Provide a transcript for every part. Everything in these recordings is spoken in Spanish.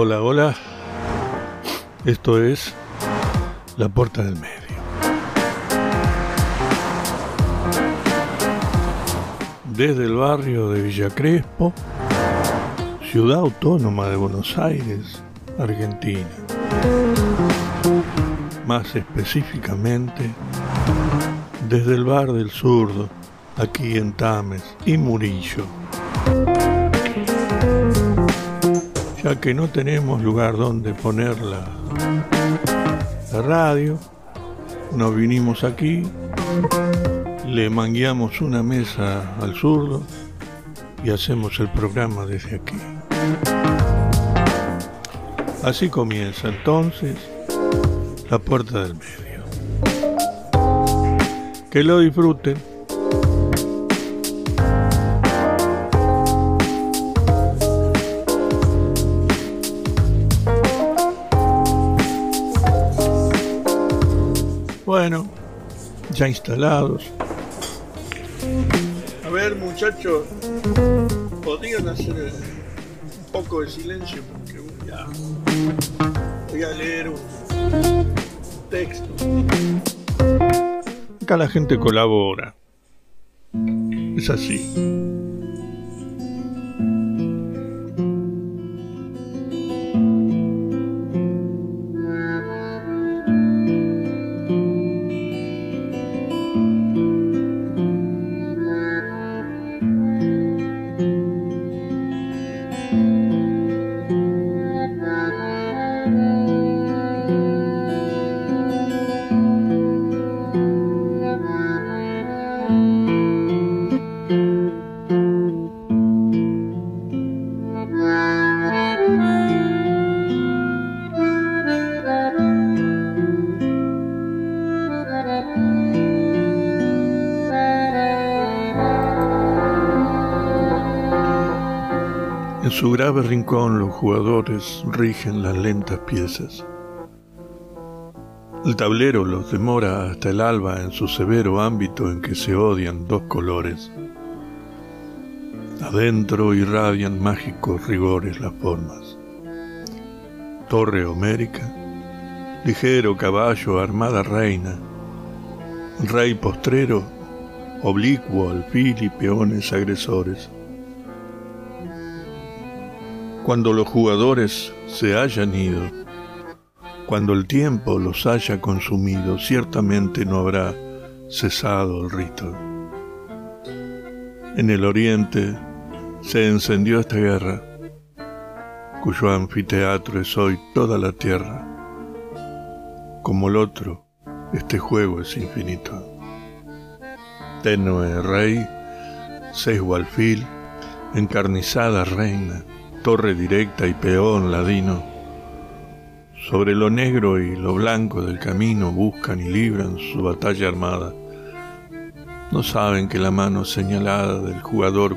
Hola, hola. Esto es La Puerta del Medio. Desde el barrio de Villa Crespo, ciudad autónoma de Buenos Aires, Argentina. Más específicamente, desde el bar del zurdo, aquí en Tames y Murillo. Ya que no tenemos lugar donde poner la, la radio, nos vinimos aquí, le mangueamos una mesa al zurdo y hacemos el programa desde aquí. Así comienza entonces la puerta del medio. Que lo disfruten. Ya instalados. A ver, muchachos, podrían hacer un poco de silencio porque voy a, voy a leer un texto. Acá la gente colabora. Es así. Rincón los jugadores rigen las lentas piezas. El tablero los demora hasta el alba en su severo ámbito en que se odian dos colores. Adentro irradian mágicos rigores las formas. Torre homérica, ligero caballo, armada reina, rey postrero, oblicuo alfil y peones agresores cuando los jugadores se hayan ido, cuando el tiempo los haya consumido, ciertamente no habrá cesado el rito. En el oriente se encendió esta guerra, cuyo anfiteatro es hoy toda la tierra. Como el otro, este juego es infinito. Tenue rey, sesgo alfil, encarnizada reina, torre directa y peón ladino. Sobre lo negro y lo blanco del camino buscan y libran su batalla armada. No saben que la mano señalada del jugador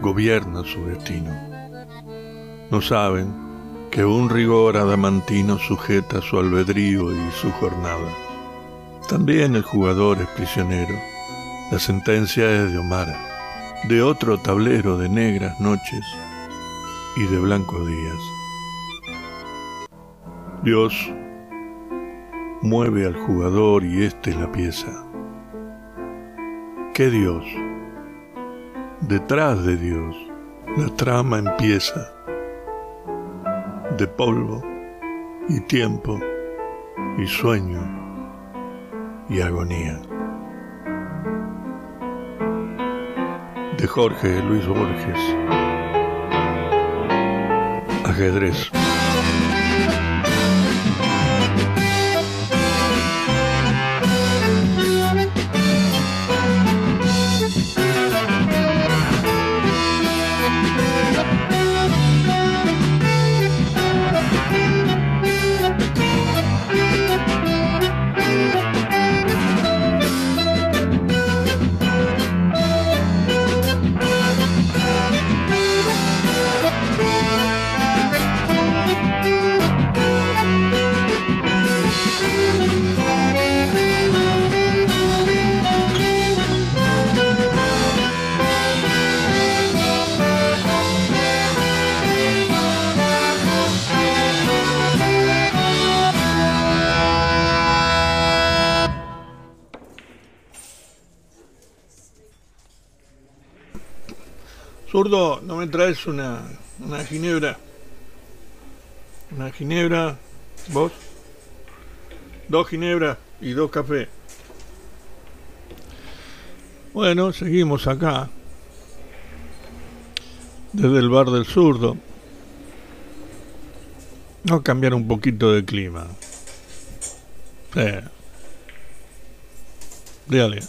gobierna su destino. No saben que un rigor adamantino sujeta su albedrío y su jornada. También el jugador es prisionero. La sentencia es de Omar, de otro tablero de negras noches y de blancos días. Dios mueve al jugador y éste la pieza. ¿Qué Dios? Detrás de Dios la trama empieza de polvo y tiempo y sueño y agonía. De Jorge Luis Borges ajedrez. Me traes una, una ginebra? Una ginebra, vos. Dos ginebras y dos cafés. Bueno, seguimos acá. Desde el bar del zurdo. Vamos a cambiar un poquito de clima. Sí. Dale.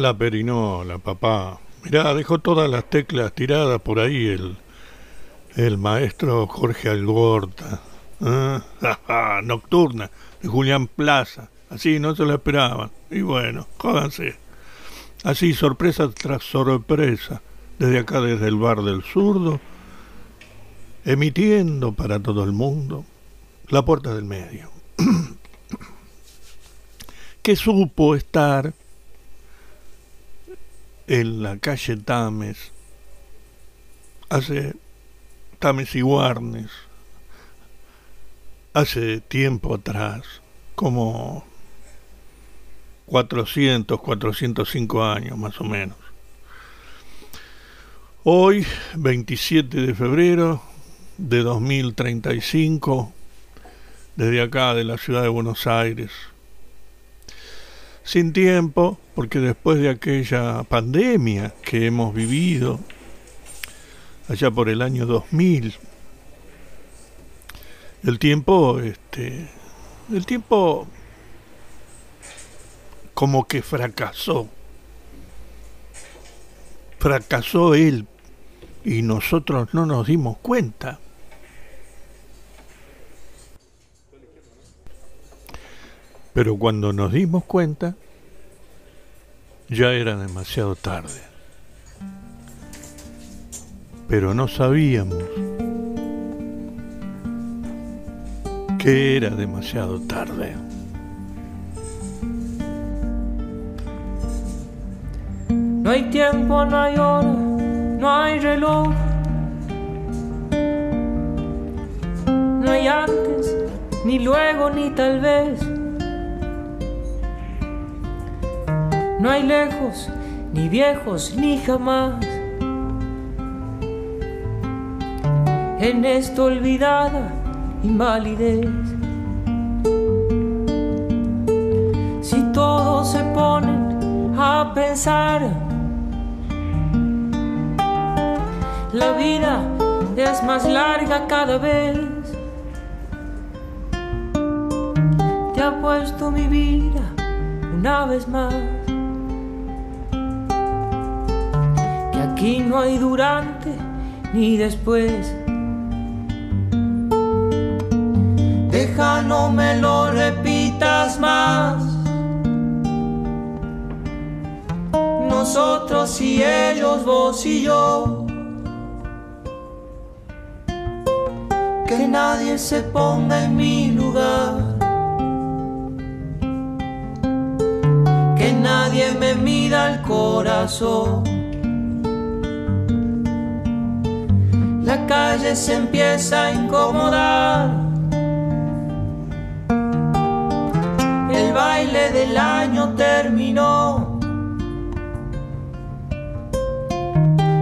La perinola, papá. Mirá, dejó todas las teclas tiradas por ahí el, el maestro Jorge Algorta. ¿Ah? Nocturna, de Julián Plaza. Así no se lo esperaban. Y bueno, jódanse. Así, sorpresa tras sorpresa, desde acá, desde el bar del zurdo, emitiendo para todo el mundo la puerta del medio. que supo estar en la calle Tames, hace Tames y Warnes, hace tiempo atrás, como 400, 405 años más o menos. Hoy, 27 de febrero de 2035, desde acá de la ciudad de Buenos Aires. Sin tiempo, porque después de aquella pandemia que hemos vivido allá por el año 2000, el tiempo, este, el tiempo como que fracasó. Fracasó él y nosotros no nos dimos cuenta. Pero cuando nos dimos cuenta, ya era demasiado tarde. Pero no sabíamos que era demasiado tarde. No hay tiempo, no hay hora, no hay reloj. No hay antes, ni luego, ni tal vez. No hay lejos, ni viejos, ni jamás. En esta olvidada invalidez. Si todos se ponen a pensar, la vida es más larga cada vez. Te ha puesto mi vida una vez más. Aquí no hay durante ni después. Deja, no me lo repitas más. Nosotros y ellos, vos y yo. Que nadie se ponga en mi lugar. Que nadie me mida el corazón. La calle se empieza a incomodar. el baile del año terminó.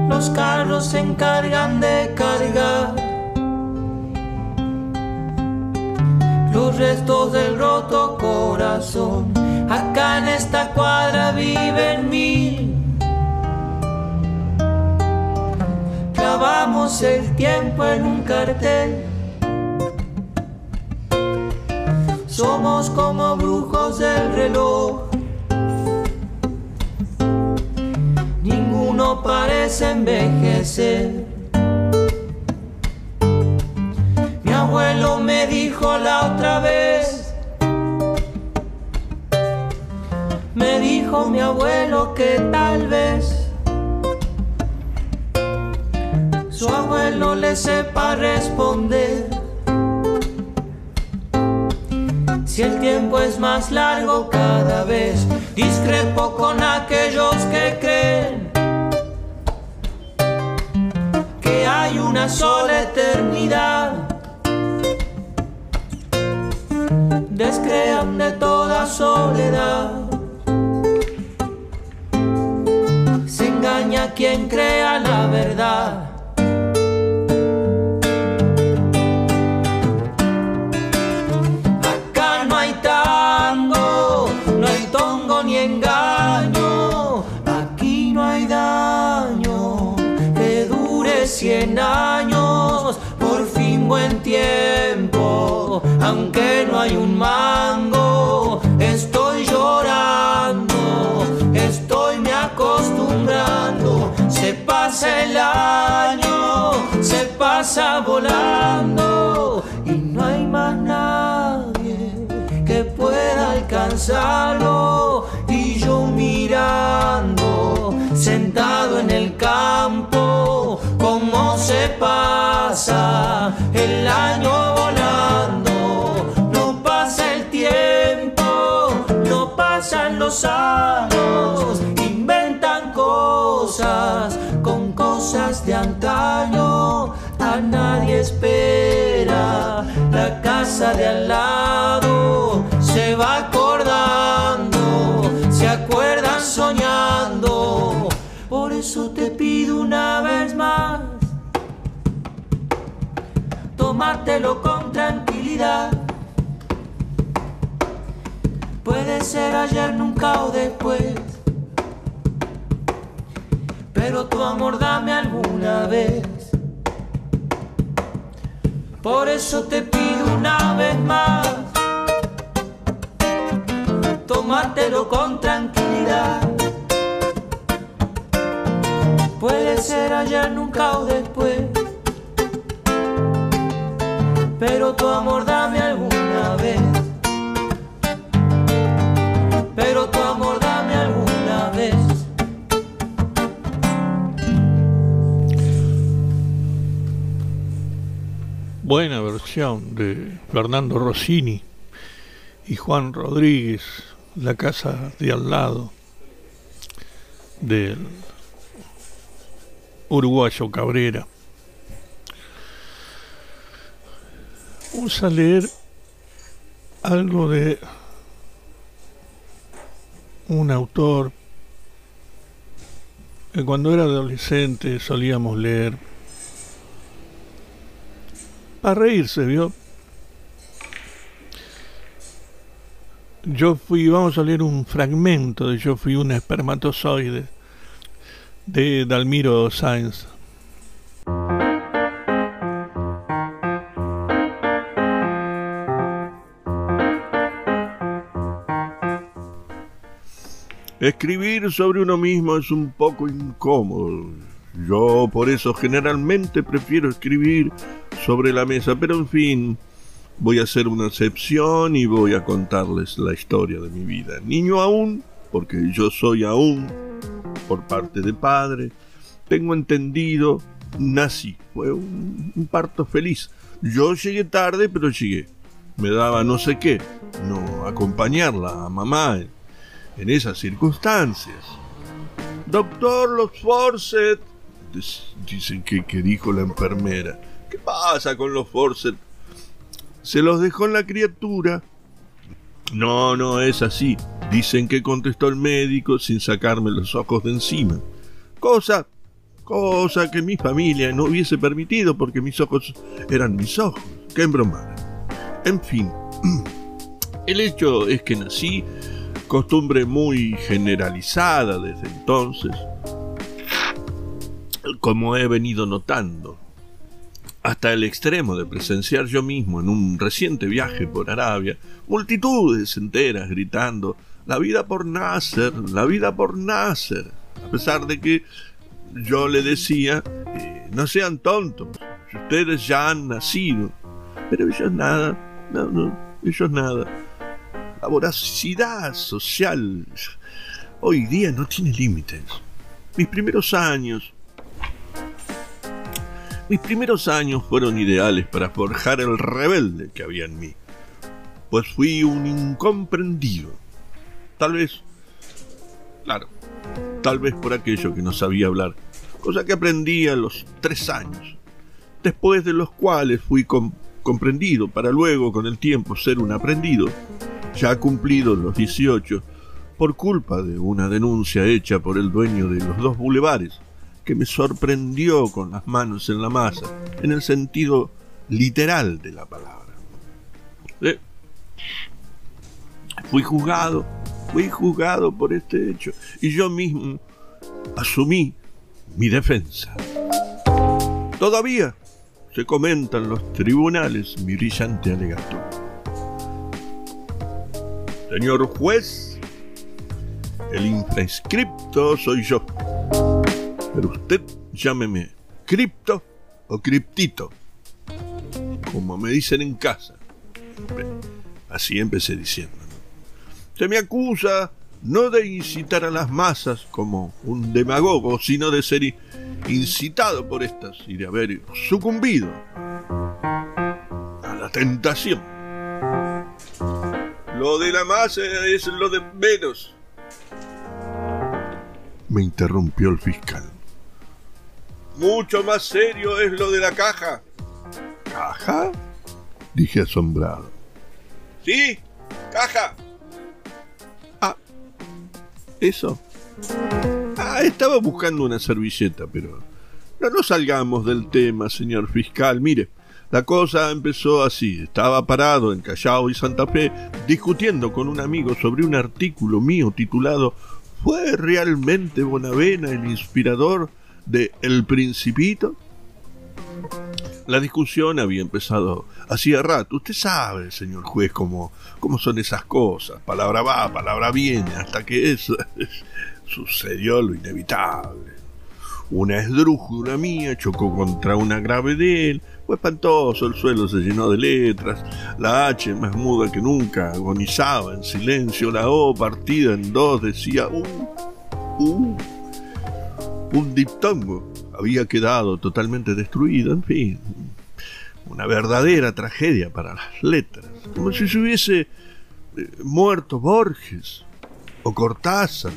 Los carros se encargan de cargar los restos del roto corazón. Acá en esta cuadra viven mil. Clavamos el tiempo en un cartel somos como brujos del reloj. Ninguno parece envejecer. Mi abuelo me dijo la otra vez. Me dijo mi abuelo que tal vez su abuelo le sepa responder. Si el tiempo es más largo cada vez, discrepo con aquellos que creen que hay una sola eternidad. Descrean de toda soledad. Se engaña quien crea la verdad. Aunque no hay un mango, estoy llorando, estoy me acostumbrando, se pasa el año, se pasa volando y no hay más nadie que pueda alcanzarlo mirando, sentado en el campo, cómo se pasa el año volando. pasan los años, inventan cosas con cosas de antaño. A nadie espera la casa de al lado, se va acordando, se acuerdan soñando. Por eso te pido una vez más, tomártelo con tranquilidad Puede ser ayer, nunca o después. Pero tu amor dame alguna vez. Por eso te pido una vez más. Tomártelo con tranquilidad. Puede ser ayer, nunca o después. Pero tu amor dame Pero tu amor alguna vez. Buena versión de Fernando Rossini y Juan Rodríguez, La casa de al lado del uruguayo Cabrera. Vamos a leer algo de un autor que cuando era adolescente solíamos leer para reírse, ¿vio? Yo fui, vamos a leer un fragmento de Yo fui un espermatozoide de Dalmiro Sáenz. Escribir sobre uno mismo es un poco incómodo. Yo por eso generalmente prefiero escribir sobre la mesa, pero en fin, voy a hacer una excepción y voy a contarles la historia de mi vida. Niño aún, porque yo soy aún, por parte de padre, tengo entendido, nací, fue un, parto feliz. Yo llegué tarde, pero llegué. Me daba no sé qué, no acompañarla a mamá en esas circunstancias. Doctor, los Forset, dicen que, que dijo la enfermera. ¿Qué pasa con los Forset? Se los dejó la criatura. No, no es así. Dicen que contestó el médico sin sacarme los ojos de encima. Cosa, cosa que mi familia no hubiese permitido porque mis ojos eran mis ojos. Qué embromada. En fin, el hecho es que nací costumbre muy generalizada desde entonces, como he venido notando, hasta el extremo de presenciar yo mismo en un reciente viaje por Arabia, multitudes enteras gritando, la vida por Nasser, la vida por Nasser, a pesar de que yo le decía, eh, no sean tontos, ustedes ya han nacido, pero ellos nada, no, no, ellos nada la voracidad social hoy día no tiene límites. Mis primeros años, mis primeros años fueron ideales para forjar el rebelde que había en mí, pues fui un incomprendido. Tal vez, claro, tal vez por aquello que no sabía hablar, cosa que aprendí a los tres años, después de los cuales fui comprendido para luego con el tiempo ser un aprendido ya cumplidos los 18, por culpa de una denuncia hecha por el dueño de los dos bulevares, que me sorprendió con las manos en la masa, en el sentido literal de la palabra. Eh, fui juzgado, fui juzgado por este hecho, y yo mismo asumí mi defensa. Todavía se comentan los tribunales mi brillante alegato. Señor juez, el infrascripto soy yo. Pero usted llámeme cripto o criptito, como me dicen en casa. Así empecé diciendo. Se me acusa no de incitar a las masas como un demagogo, sino de ser incitado por estas y de haber sucumbido a la tentación lo de la masa es lo de menos. Me interrumpió el fiscal. Mucho más serio es lo de la caja. ¿Caja? Dije asombrado. Sí, caja. Ah, eso. Ah, estaba buscando una servilleta, pero no nos salgamos del tema, señor fiscal. Mire, La cosa empezó así. Estaba parado en Callao y Santa Fe discutiendo con un amigo sobre un artículo mío titulado ¿Fue realmente Bonavena el inspirador de El Principito? La discusión había empezado hacía rato. Usted sabe, señor juez, cómo, cómo son esas cosas. Palabra va, palabra viene, hasta que eso sucedió lo inevitable. Una esdrújula mía chocó contra una grave de él. Fue espantoso, el suelo se llenó de letras. La H, más muda que nunca, agonizaba en silencio. La O, partida en dos, decía uh, uh. Un diptongo había quedado totalmente destruido, en fin, una verdadera tragedia para las letras, como si se hubiese eh, muerto Borges o Cortázar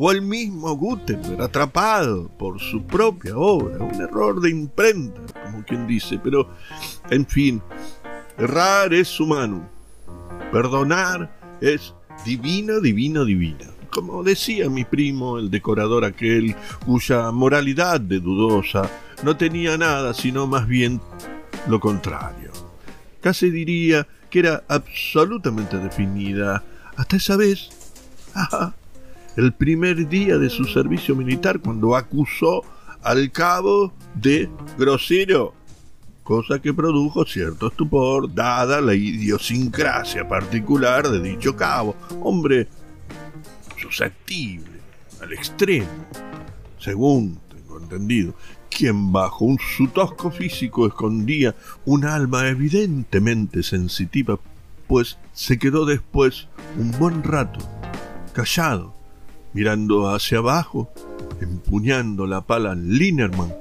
o el mismo Gutenberg atrapado por su propia obra, un error de imprenta, como quien dice, pero en fin, errar es humano, perdonar es divina, divina, divina. Como decía mi primo, el decorador aquel, cuya moralidad de dudosa no tenía nada, sino más bien lo contrario. Casi diría que era absolutamente definida, hasta esa vez, el primer día de su servicio militar, cuando acusó al cabo de grosero, cosa que produjo cierto estupor, dada la idiosincrasia particular de dicho cabo. Hombre susceptible, al extremo, según tengo entendido, quien bajo un su tosco físico escondía un alma evidentemente sensitiva, pues se quedó después un buen rato, callado, mirando hacia abajo, empuñando la pala Linerman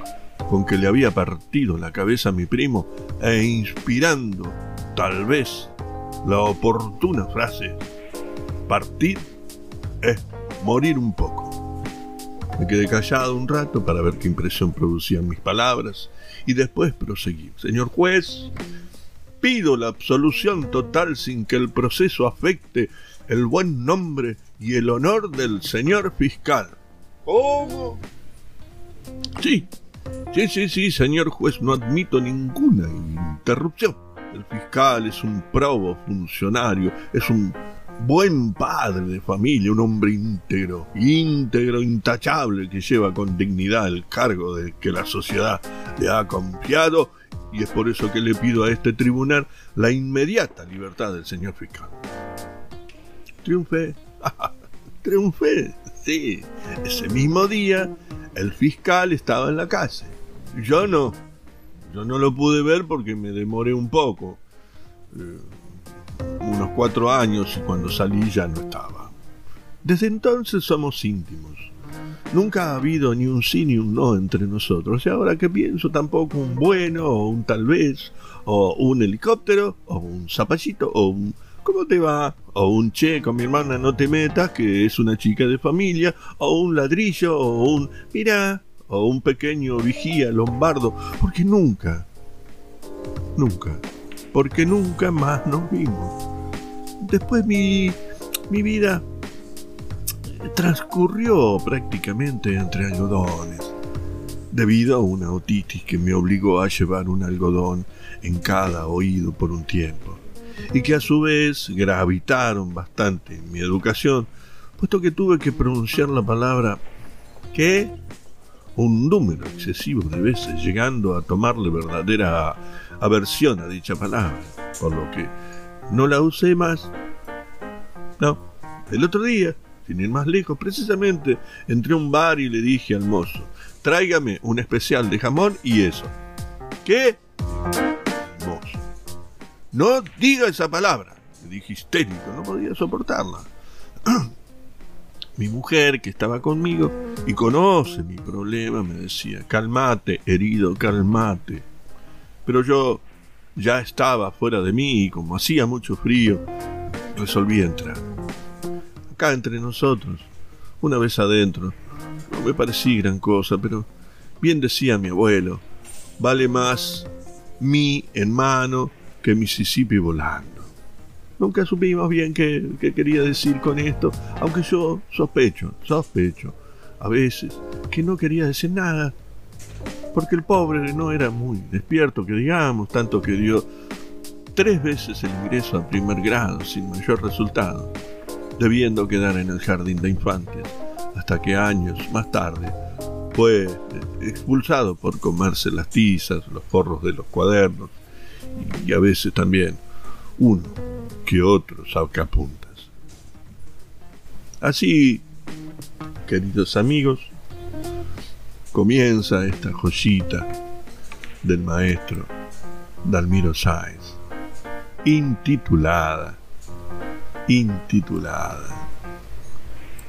con que le había partido la cabeza a mi primo e inspirando, tal vez, la oportuna frase, partir es morir un poco. Me quedé callado un rato para ver qué impresión producían mis palabras y después proseguí. Señor juez, pido la absolución total sin que el proceso afecte el buen nombre y el honor del señor fiscal. ¿Cómo? Sí, sí, sí, sí, señor juez, no admito ninguna interrupción. El fiscal es un probo funcionario, es un buen padre de familia, un hombre íntegro, íntegro, intachable, que lleva con dignidad el cargo de que la sociedad le ha confiado, y es por eso que le pido a este tribunal la inmediata libertad del señor fiscal. Triunfé, triunfé, sí. Ese mismo día el fiscal estaba en la casa. Yo no, yo no lo pude ver porque me demoré un poco. Eh, unos cuatro años y cuando salí ya no estaba. Desde entonces somos íntimos. Nunca ha habido ni un sí ni un no entre nosotros. Y ahora que pienso, tampoco un bueno o un tal vez, o un helicóptero, o un zapallito, o un ¿cómo te va? O un che con mi hermana no te metas, que es una chica de familia, o un ladrillo, o un mira, o un pequeño vigía lombardo, porque nunca, nunca porque nunca más nos vimos. Después mi, mi vida transcurrió prácticamente entre algodones, debido a una otitis que me obligó a llevar un algodón en cada oído por un tiempo, y que a su vez gravitaron bastante en mi educación, puesto que tuve que pronunciar la palabra ¿qué? un número excesivo de veces, llegando a tomarle verdadera aversión a dicha palabra, por lo que no la usé más. No, el otro día, sin ir más lejos, precisamente entré a un bar y le dije al mozo, tráigame un especial de jamón y eso. ¿Qué? No diga esa palabra, le dije histérico, no podía soportarla. Mi mujer, que estaba conmigo y conoce mi problema, me decía, calmate, herido, calmate pero yo ya estaba fuera de mí y como hacía mucho frío, resolví entrar. Acá entre nosotros, una vez adentro, no me parecía gran cosa, pero bien decía mi abuelo, vale más mí en mano que Mississippi volando. Nunca supimos bien qué, quería decir con esto, aunque yo sospecho, sospecho, a veces, que no quería decir nada, porque el pobre no era muy despierto, que digamos, tanto que dio tres veces el ingreso a primer grado sin mayor resultado, debiendo quedar en el jardín de infantes, hasta que años más tarde fue expulsado por comerse las tizas, los forros de los cuadernos y a veces también uno que otro sacapuntas. Así, queridos amigos, comienza esta joyita del maestro Dalmiro Sáez, intitulada, intitulada.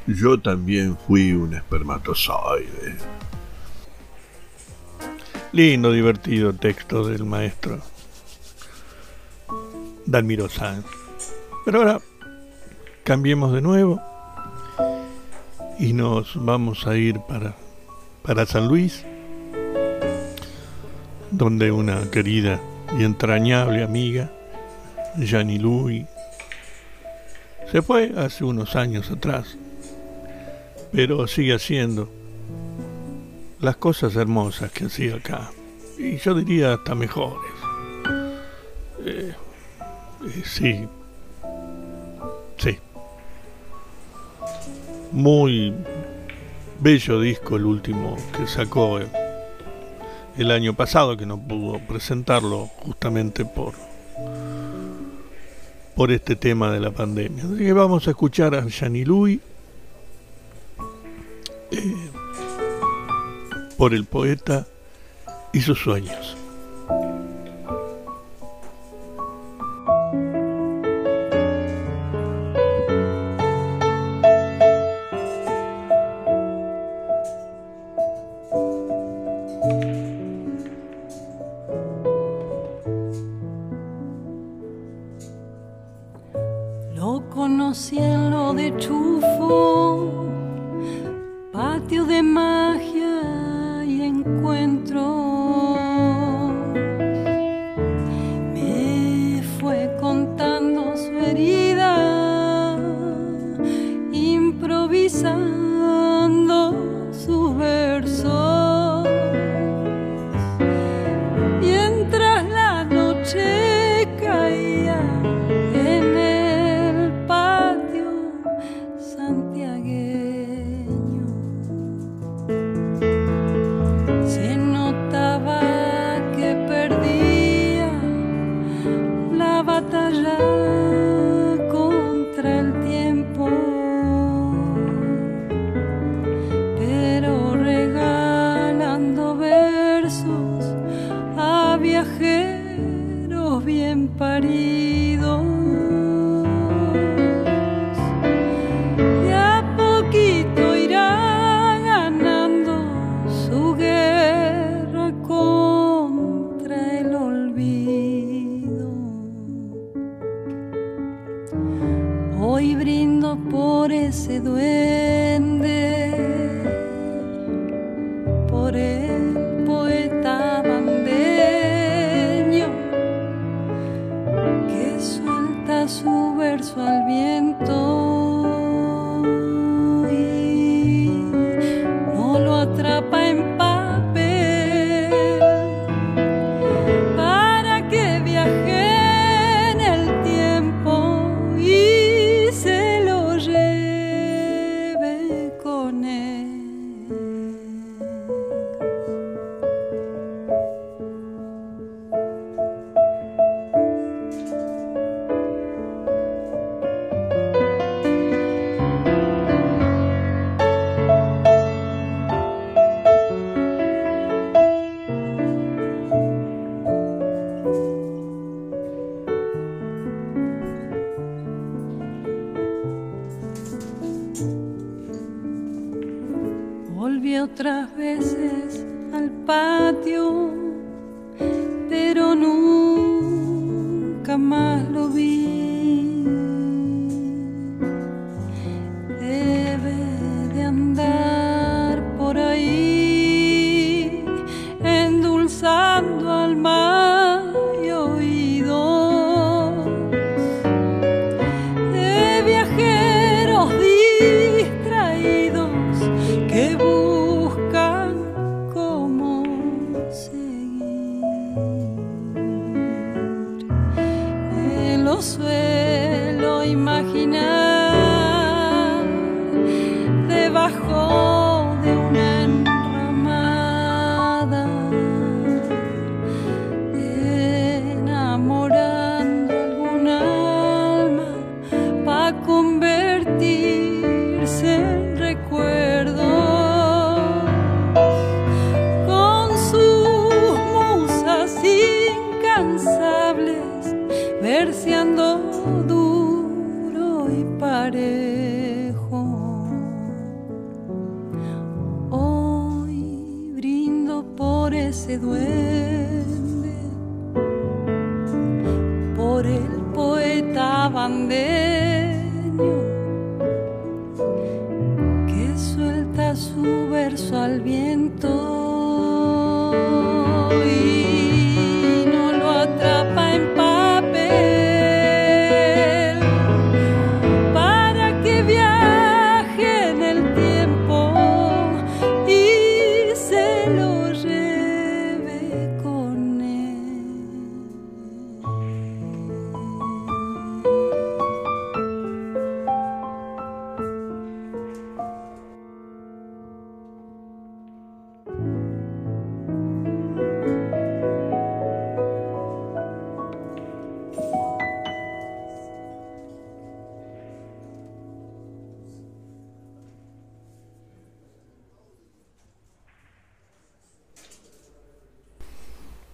Yo también fui un espermatozoide. Lindo, divertido texto del maestro Dalmiro Sáenz. Pero ahora cambiemos de nuevo y nos vamos a ir para, para San Luis, donde una querida y entrañable amiga, Jani Lui, se fue hace unos años atrás, pero sigue haciendo las cosas hermosas que hacía acá, y yo diría hasta mejores. Eh, eh, sí, sí. Muy bello disco el último que sacó el año pasado, que no pudo presentarlo justamente por por este tema de la pandemia. Así que vamos a escuchar a Yanni Lui eh, por el poeta y sus sueños.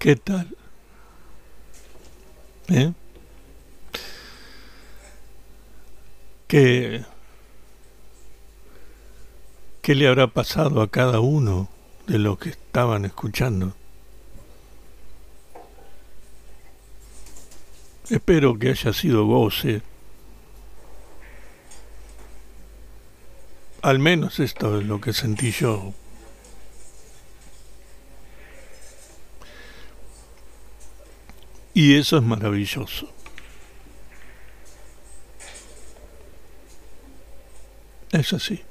¿Qué tal? ¿Eh? ¿Qué, ¿Qué le habrá pasado a cada uno de los que estaban escuchando? Espero que haya sido goce. Al menos esto es lo que sentí yo Y eso es maravilloso. Es así.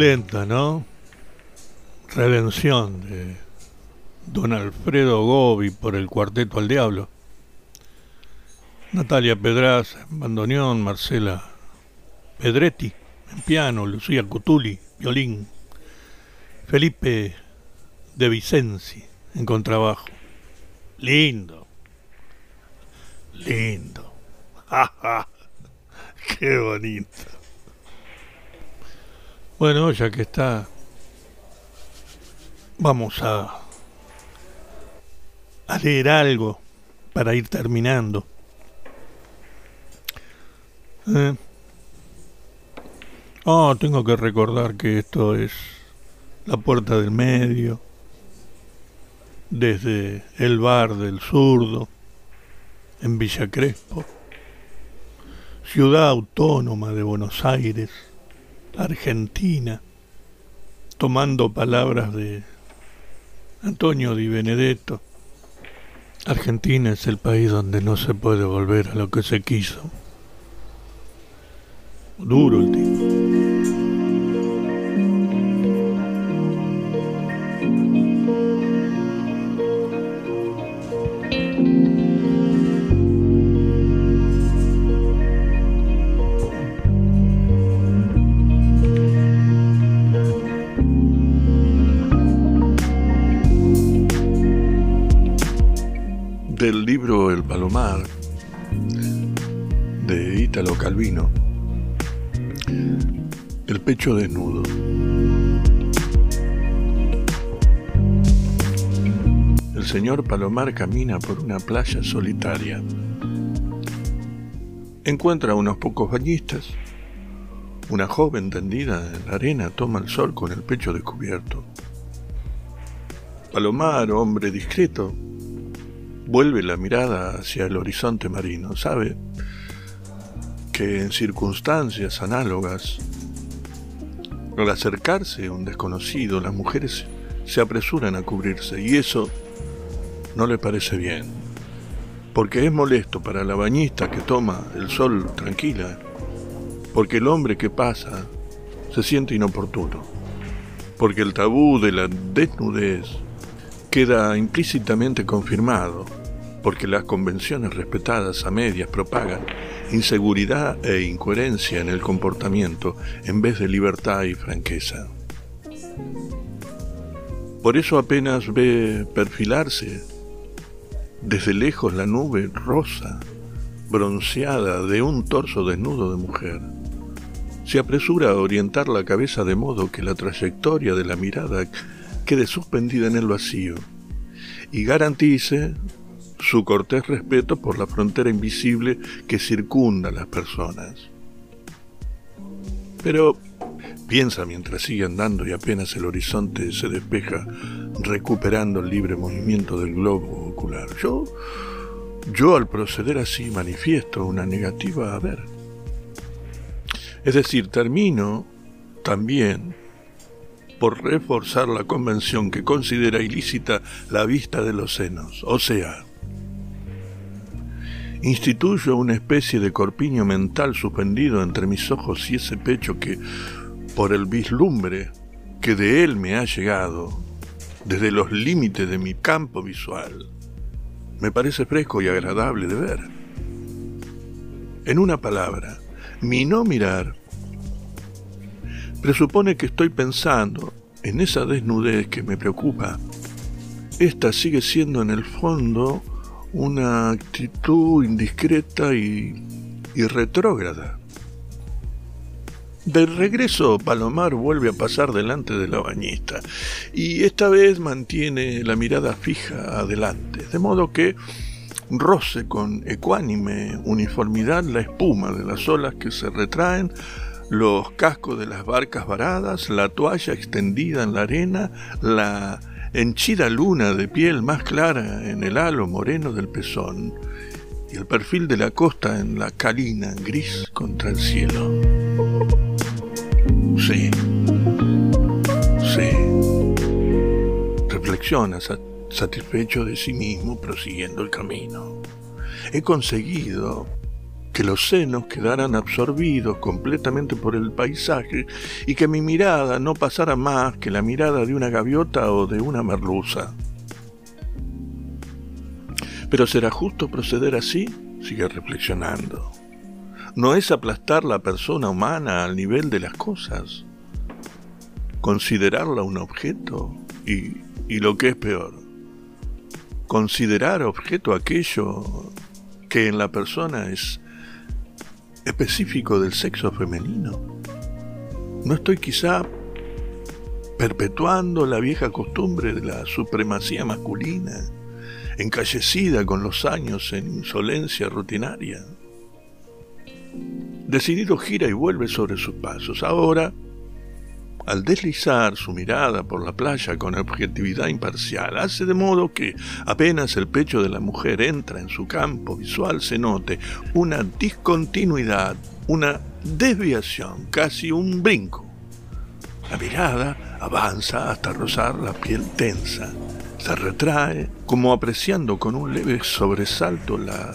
Qué pulenta, ¿no? Redención de don Alfredo Gobi por el Cuarteto al Diablo. Natalia Pedraza en bandoneón, Marcela Pedretti en piano, Lucía Cutuli, violín, Felipe de Vicenzi en contrabajo. Lindo, lindo. ¡Qué bonito! Bueno, ya que está, vamos a, a leer algo para ir terminando. ¿Eh? Oh, tengo que recordar que esto es la puerta del medio, desde el bar del zurdo, en Villa Crespo, ciudad autónoma de Buenos Aires, Argentina, tomando palabras de Antonio Di Benedetto, Argentina es el país donde no se puede volver a lo que se quiso. Duro el tipo. Palomar camina por una playa solitaria. Encuentra unos pocos bañistas. Una joven tendida en la arena toma el sol con el pecho descubierto. Palomar, hombre discreto, vuelve la mirada hacia el horizonte marino. Sabe que en circunstancias análogas, al acercarse un desconocido, las mujeres se apresuran a cubrirse y eso no le parece bien, porque es molesto para la bañista que toma el sol tranquila, porque el hombre que pasa se siente inoportuno, porque el tabú de la desnudez queda implícitamente confirmado porque las convenciones respetadas a medias propagan inseguridad e incoherencia en el comportamiento en vez de libertad y franqueza. Por eso apenas ve perfilarse desde lejos la nube rosa, bronceada de un torso desnudo de mujer. Se apresura a orientar la cabeza de modo que la trayectoria de la mirada quede suspendida en el vacío y garantice su cortés respeto por la frontera invisible que circunda a las personas. Pero piensa mientras sigue andando y apenas el horizonte se despeja, recuperando el libre movimiento del globo ocular. Yo, yo al proceder así manifiesto una negativa a ver. Es decir, termino también por reforzar la convención que considera ilícita la vista de los senos, o sea, Instituyo una especie de corpiño mental suspendido entre mis ojos y ese pecho que, por el vislumbre que de él me ha llegado, desde los límites de mi campo visual, me parece fresco y agradable de ver. En una palabra, mi no mirar presupone que estoy pensando en esa desnudez que me preocupa. Esta sigue siendo en el fondo una actitud indiscreta y, retrógrada. De regreso, Palomar vuelve a pasar delante de la bañista y esta vez mantiene la mirada fija adelante, de modo que roce con ecuánime uniformidad la espuma de las olas que se retraen, los cascos de las barcas varadas, la toalla extendida en la arena, la henchida luna de piel más clara en el halo moreno del pezón y el perfil de la costa en la calina gris contra el cielo. Sí, sí, reflexiona satisfecho de sí mismo prosiguiendo el camino. He conseguido que los senos quedaran absorbidos completamente por el paisaje y que mi mirada no pasara más que la mirada de una gaviota o de una merluza. Pero ¿será justo proceder así? Sigue reflexionando. No es aplastar la persona humana al nivel de las cosas, considerarla un objeto y, y lo que es peor, considerar objeto aquello que en la persona es específico del sexo femenino. ¿No estoy quizá perpetuando la vieja costumbre de la supremacía masculina, encallecida con los años en insolencia rutinaria? Decidido gira y vuelve sobre sus pasos. Ahora, al deslizar su mirada por la playa con objetividad imparcial, hace de modo que apenas el pecho de la mujer entra en su campo visual se note una discontinuidad, una desviación, casi un brinco. La mirada avanza hasta rozar la piel tensa, se retrae, como apreciando con un leve sobresalto la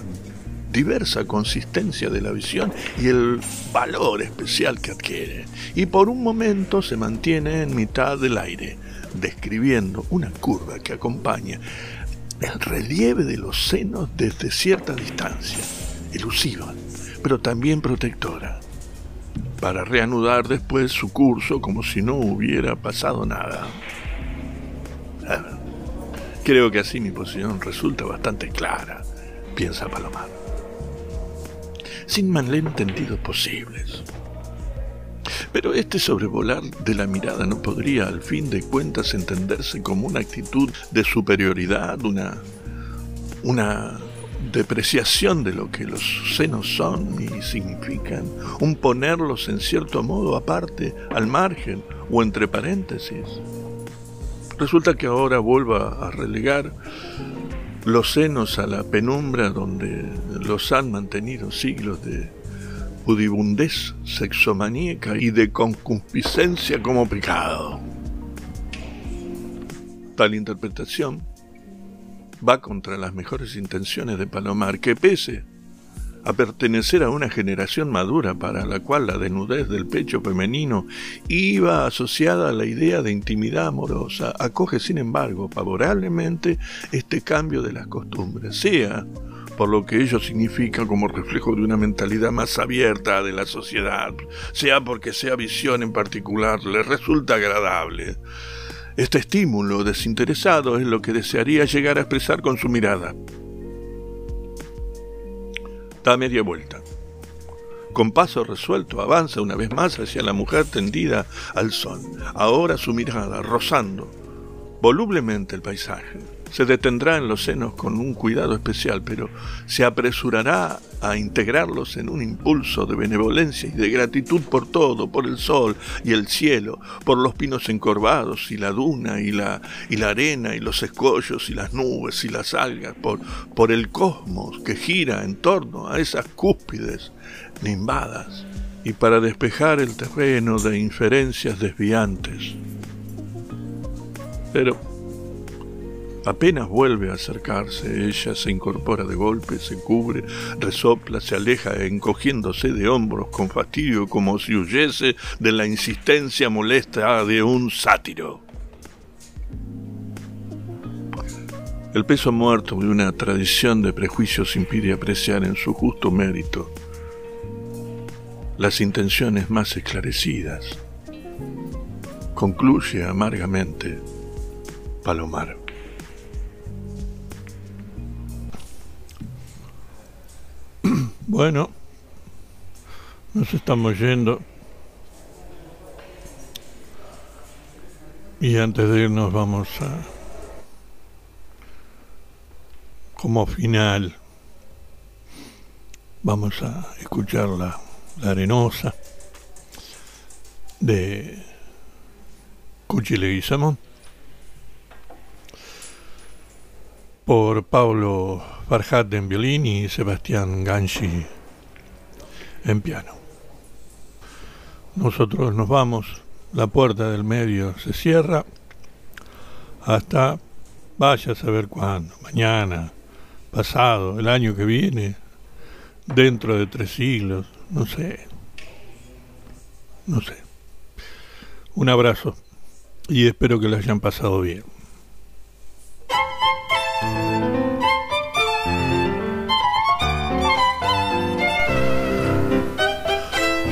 diversa consistencia de la visión y el valor especial que adquiere, y por un momento se mantiene en mitad del aire, describiendo una curva que acompaña el relieve de los senos desde cierta distancia, elusiva, pero también protectora, para reanudar después su curso como si no hubiera pasado nada. Creo que así mi posición resulta bastante clara, piensa Palomar sin malentendidos posibles. Pero este sobrevolar de la mirada no podría al fin de cuentas entenderse como una actitud de superioridad, una, una depreciación de lo que los senos son y significan, un ponerlos en cierto modo aparte, al margen o entre paréntesis. Resulta que ahora vuelva a relegar los senos a la penumbra donde los han mantenido siglos de pudibundez sexomaníaca y de concupiscencia como pecado. Tal interpretación va contra las mejores intenciones de Palomar, que pese a pertenecer a una generación madura para la cual la desnudez del pecho femenino iba asociada a la idea de intimidad amorosa, acoge sin embargo favorablemente este cambio de las costumbres, sea por lo que ello significa como reflejo de una mentalidad más abierta de la sociedad, sea porque sea visión en particular le resulta agradable. Este estímulo desinteresado es lo que desearía llegar a expresar con su mirada da media vuelta. Con paso resuelto avanza una vez más hacia la mujer tendida al sol, ahora su mirada rozando volublemente el paisaje. Se detendrá en los senos con un cuidado especial, pero se apresurará a integrarlos en un impulso de benevolencia y de gratitud por todo, por el sol y el cielo, por los pinos encorvados y la duna y la, y la arena y los escollos y las nubes y las algas, por, por el cosmos que gira en torno a esas cúspides nimbadas y para despejar el terreno de inferencias desviantes. Pero Apenas vuelve a acercarse, ella se incorpora de golpe, se cubre, resopla, se aleja, encogiéndose de hombros con fastidio como si huyese de la insistencia molesta de un sátiro. El peso muerto de una tradición de prejuicios impide apreciar en su justo mérito las intenciones más esclarecidas. Concluye amargamente Palomar. Bueno, nos estamos yendo. Y antes de irnos vamos a, como final, vamos a escuchar la, la arenosa de Cuchile y Samón por Pablo Farhat en violín y Sebastián Ganshi en piano. Nosotros nos vamos, la puerta del medio se cierra hasta vaya a saber cuándo, mañana, pasado, el año que viene, dentro de tres siglos, no sé, no sé. Un abrazo y espero que lo hayan pasado bien.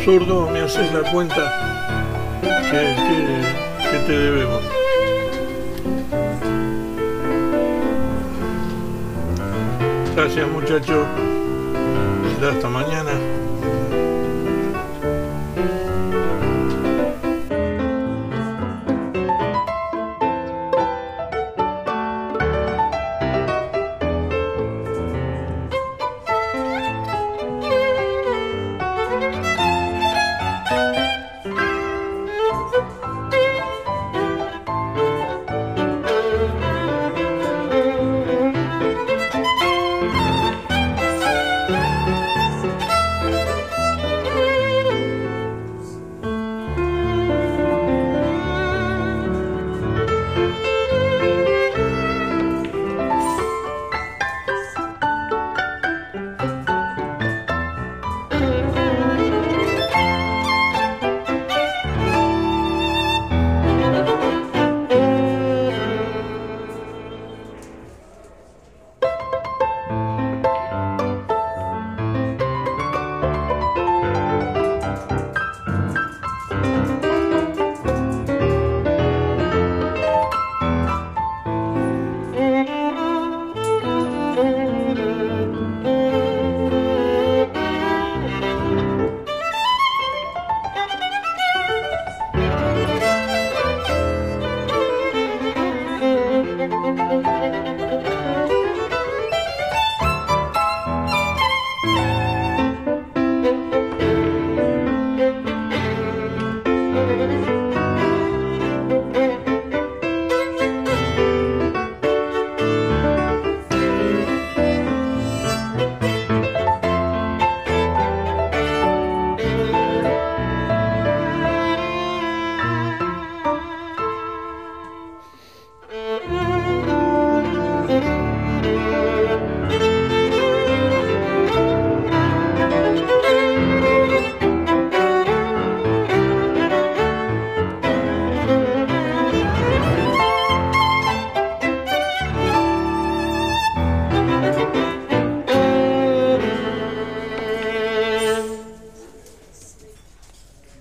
Zurdo, me haces la cuenta que, te debemos. Gracias muchachos. Hasta mañana.